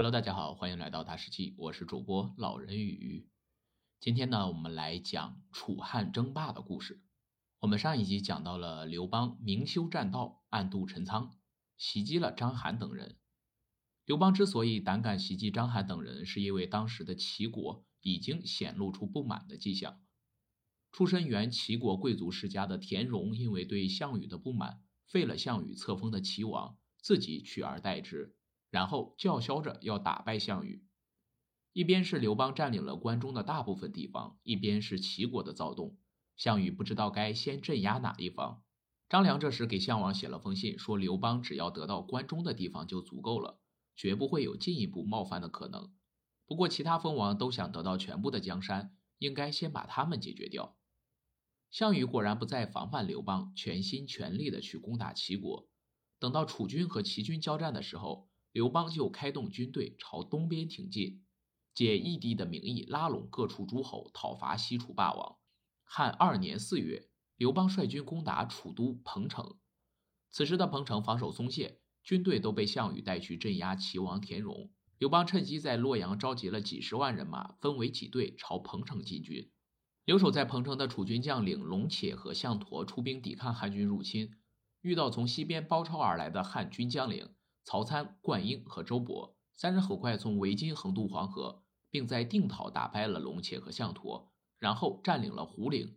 Hello，大家好，欢迎来到大师记，我是主播老人与今天呢，我们来讲楚汉争霸的故事。我们上一集讲到了刘邦明修栈道，暗度陈仓，袭击了章邯等人。刘邦之所以胆敢袭击章邯等人，是因为当时的齐国已经显露出不满的迹象。出身原齐国贵族世家的田荣，因为对项羽的不满，废了项羽册封的齐王，自己取而代之，然后叫嚣着要打败项羽。一边是刘邦占领了关中的大部分地方，一边是齐国的躁动。项羽不知道该先镇压哪一方。张良这时给项王写了封信，说刘邦只要得到关中的地方就足够了，绝不会有进一步冒犯的可能。不过其他封王都想得到全部的江山，应该先把他们解决掉。项羽果然不再防范刘邦，全心全力的去攻打齐国。等到楚军和齐军交战的时候，刘邦就开动军队朝东边挺进，借义帝的名义拉拢各处诸侯，讨伐西楚霸王。汉二年四月，刘邦率军攻打楚都彭城。此时的彭城防守松懈，军队都被项羽带去镇压齐王田荣。刘邦趁机在洛阳召集了几十万人马，分为几队朝彭城进军。留守在彭城的楚军将领龙且和项佗出兵抵抗汉军入侵，遇到从西边包抄而来的汉军将领曹参、灌婴和周勃，三人很快从围巾横渡黄河，并在定陶打败了龙且和项佗。然后占领了胡陵，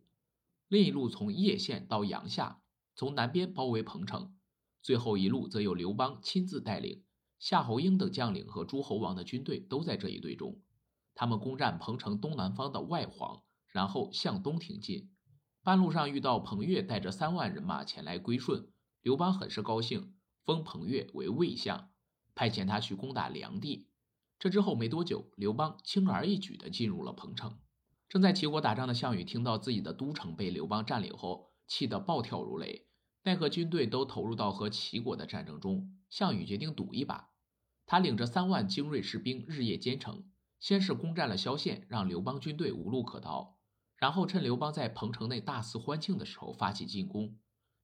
另一路从叶县到阳夏，从南边包围彭城，最后一路则由刘邦亲自带领，夏侯婴等将领和诸侯王的军队都在这一队中。他们攻占彭城东南方的外黄，然后向东挺进。半路上遇到彭越带着三万人马前来归顺，刘邦很是高兴，封彭越为魏相，派遣他去攻打梁地。这之后没多久，刘邦轻而易举地进入了彭城。正在齐国打仗的项羽听到自己的都城被刘邦占领后，气得暴跳如雷。奈何军队都投入到和齐国的战争中，项羽决定赌一把。他领着三万精锐士兵日夜兼程，先是攻占了萧县，让刘邦军队无路可逃。然后趁刘邦在彭城内大肆欢庆的时候发起进攻。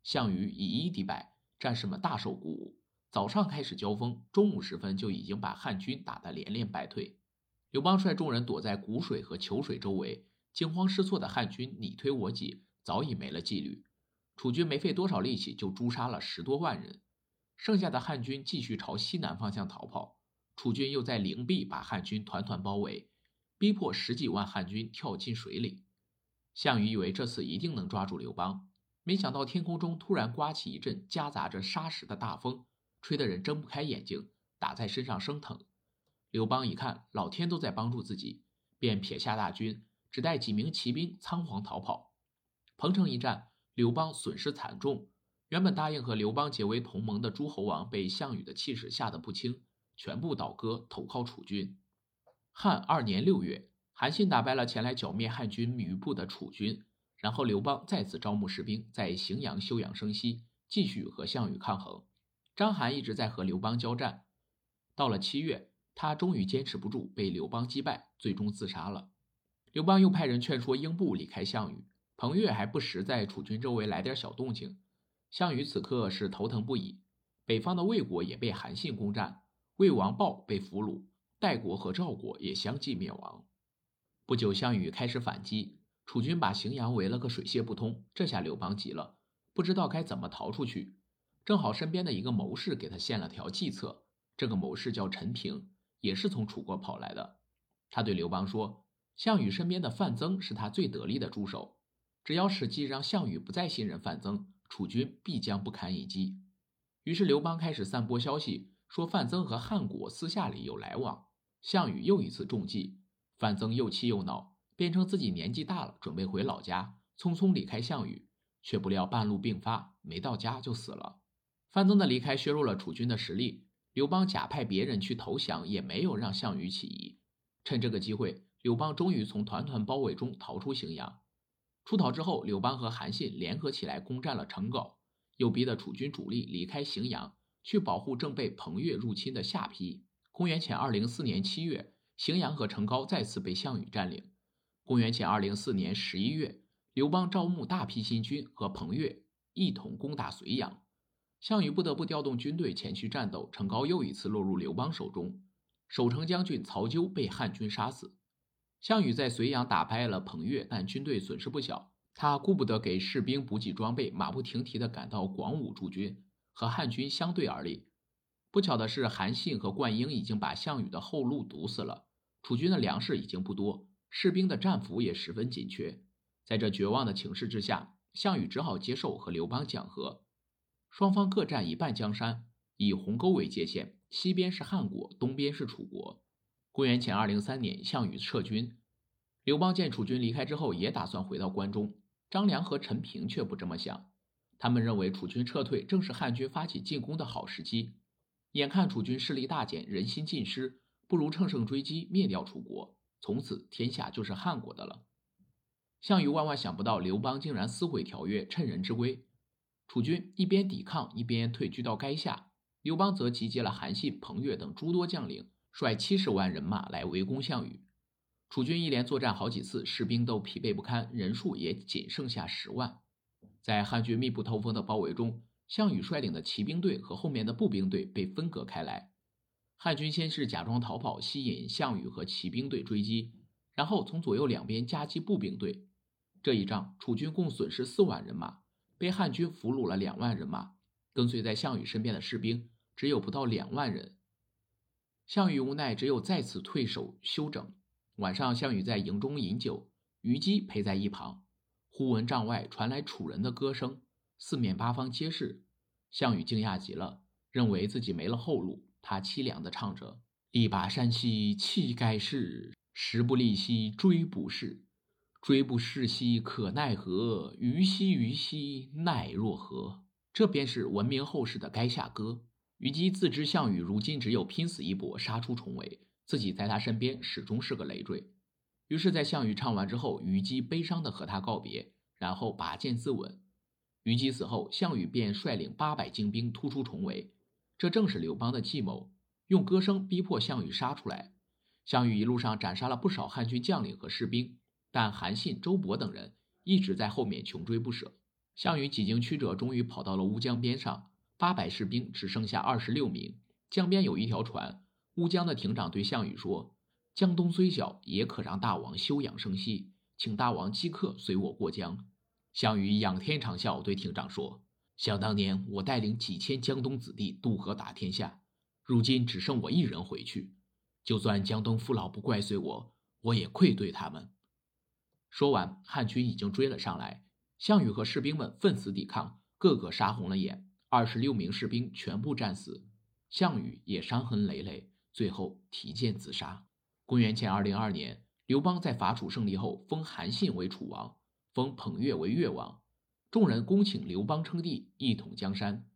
项羽以一敌百，战士们大受鼓舞。早上开始交锋，中午时分就已经把汉军打得连连败退。刘邦率众人躲在谷水和虬水周围，惊慌失措的汉军你推我挤，早已没了纪律。楚军没费多少力气就诛杀了十多万人，剩下的汉军继续朝西南方向逃跑。楚军又在灵璧把汉军团团包围，逼迫十几万汉军跳进水里。项羽以为这次一定能抓住刘邦，没想到天空中突然刮起一阵夹杂着沙石的大风，吹得人睁不开眼睛，打在身上生疼。刘邦一看，老天都在帮助自己，便撇下大军，只带几名骑兵仓皇逃跑。彭城一战，刘邦损失惨重。原本答应和刘邦结为同盟的诸侯王，被项羽的气势吓得不轻，全部倒戈投靠楚军。汉二年六月，韩信打败了前来剿灭汉军余部的楚军，然后刘邦再次招募士兵，在荥阳休养生息，继续和项羽抗衡。章邯一直在和刘邦交战，到了七月。他终于坚持不住，被刘邦击败，最终自杀了。刘邦又派人劝说英布离开项羽，彭越还不时在楚军周围来点小动静。项羽此刻是头疼不已。北方的魏国也被韩信攻占，魏王豹被俘虏，代国和赵国也相继灭亡。不久，项羽开始反击，楚军把荥阳围了个水泄不通。这下刘邦急了，不知道该怎么逃出去。正好身边的一个谋士给他献了条计策，这个谋士叫陈平。也是从楚国跑来的。他对刘邦说：“项羽身边的范增是他最得力的助手，只要史记让项羽不再信任范增，楚军必将不堪一击。”于是刘邦开始散播消息，说范增和汉国私下里有来往。项羽又一次中计，范增又气又恼，便称自己年纪大了，准备回老家，匆匆离开项羽，却不料半路病发，没到家就死了。范增的离开削弱了楚军的实力。刘邦假派别人去投降，也没有让项羽起疑。趁这个机会，刘邦终于从团团包围中逃出荥阳。出逃之后，刘邦和韩信联合起来攻占了成皋，又逼得楚军主力离开荥阳，去保护正被彭越入侵的下邳。公元前二零四年七月，荥阳和成皋再次被项羽占领。公元前二零四年十一月，刘邦招募大批新军，和彭越一同攻打睢阳。项羽不得不调动军队前去战斗，成皋又一次落入刘邦手中。守城将军曹咎被汉军杀死。项羽在睢阳打败了彭越，但军队损失不小。他顾不得给士兵补给装备，马不停蹄地赶到广武驻军，和汉军相对而立。不巧的是，韩信和灌婴已经把项羽的后路堵死了。楚军的粮食已经不多，士兵的战俘也十分紧缺。在这绝望的情势之下，项羽只好接受和刘邦讲和。双方各占一半江山，以鸿沟为界限，西边是汉国，东边是楚国。公元前二零三年，项羽撤军。刘邦见楚军离开之后，也打算回到关中。张良和陈平却不这么想，他们认为楚军撤退正是汉军发起进攻的好时机。眼看楚军势力大减，人心尽失，不如乘胜追击，灭掉楚国，从此天下就是汉国的了。项羽万万想不到，刘邦竟然撕毁条约，趁人之危。楚军一边抵抗，一边退居到垓下。刘邦则集结了韩信、彭越等诸多将领，率七十万人马来围攻项羽。楚军一连作战好几次，士兵都疲惫不堪，人数也仅剩下十万。在汉军密不透风的包围中，项羽率领的骑兵队和后面的步兵队被分隔开来。汉军先是假装逃跑，吸引项羽和骑兵队追击，然后从左右两边夹击步兵队。这一仗，楚军共损失四万人马，被汉军俘虏了两万人马。跟随在项羽身边的士兵只有不到两万人。项羽无奈，只有再次退守休整。晚上，项羽在营中饮酒，虞姬陪在一旁。忽闻帐外传来楚人的歌声，四面八方皆是。项羽惊讶极了，认为自己没了后路。他凄凉地唱着：“力拔山兮气盖世，时不利兮骓不逝。骓不逝兮可奈何？虞兮虞兮奈若何？”这便是闻名后世的《垓下歌》。虞姬自知项羽如今只有拼死一搏，杀出重围。自己在他身边始终是个累赘，于是，在项羽唱完之后，虞姬悲伤地和他告别，然后拔剑自刎。虞姬死后，项羽便率领八百精兵突出重围，这正是刘邦的计谋，用歌声逼迫项羽杀出来。项羽一路上斩杀了不少汉军将领和士兵，但韩信、周勃等人一直在后面穷追不舍。项羽几经曲折，终于跑到了乌江边上，八百士兵只剩下二十六名，江边有一条船。乌江的亭长对项羽说：“江东虽小，也可让大王休养生息，请大王即刻随我过江。”项羽仰天长啸，对亭长说：“想当年，我带领几千江东子弟渡河打天下，如今只剩我一人回去。就算江东父老不怪罪我，我也愧对他们。”说完，汉军已经追了上来，项羽和士兵们奋死抵抗，个个杀红了眼，二十六名士兵全部战死，项羽也伤痕累累。最后提剑自杀。公元前二零二年，刘邦在伐楚胜利后，封韩信为楚王，封彭越为越王。众人恭请刘邦称帝，一统江山。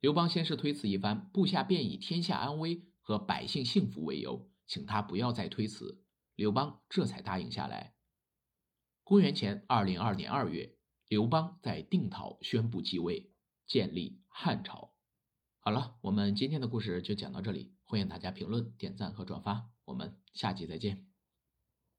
刘邦先是推辞一番，部下便以天下安危和百姓幸福为由，请他不要再推辞。刘邦这才答应下来。公元前二零二年二月，刘邦在定陶宣布继位，建立汉朝。好了，我们今天的故事就讲到这里。欢迎大家评论、点赞和转发，我们下期再见。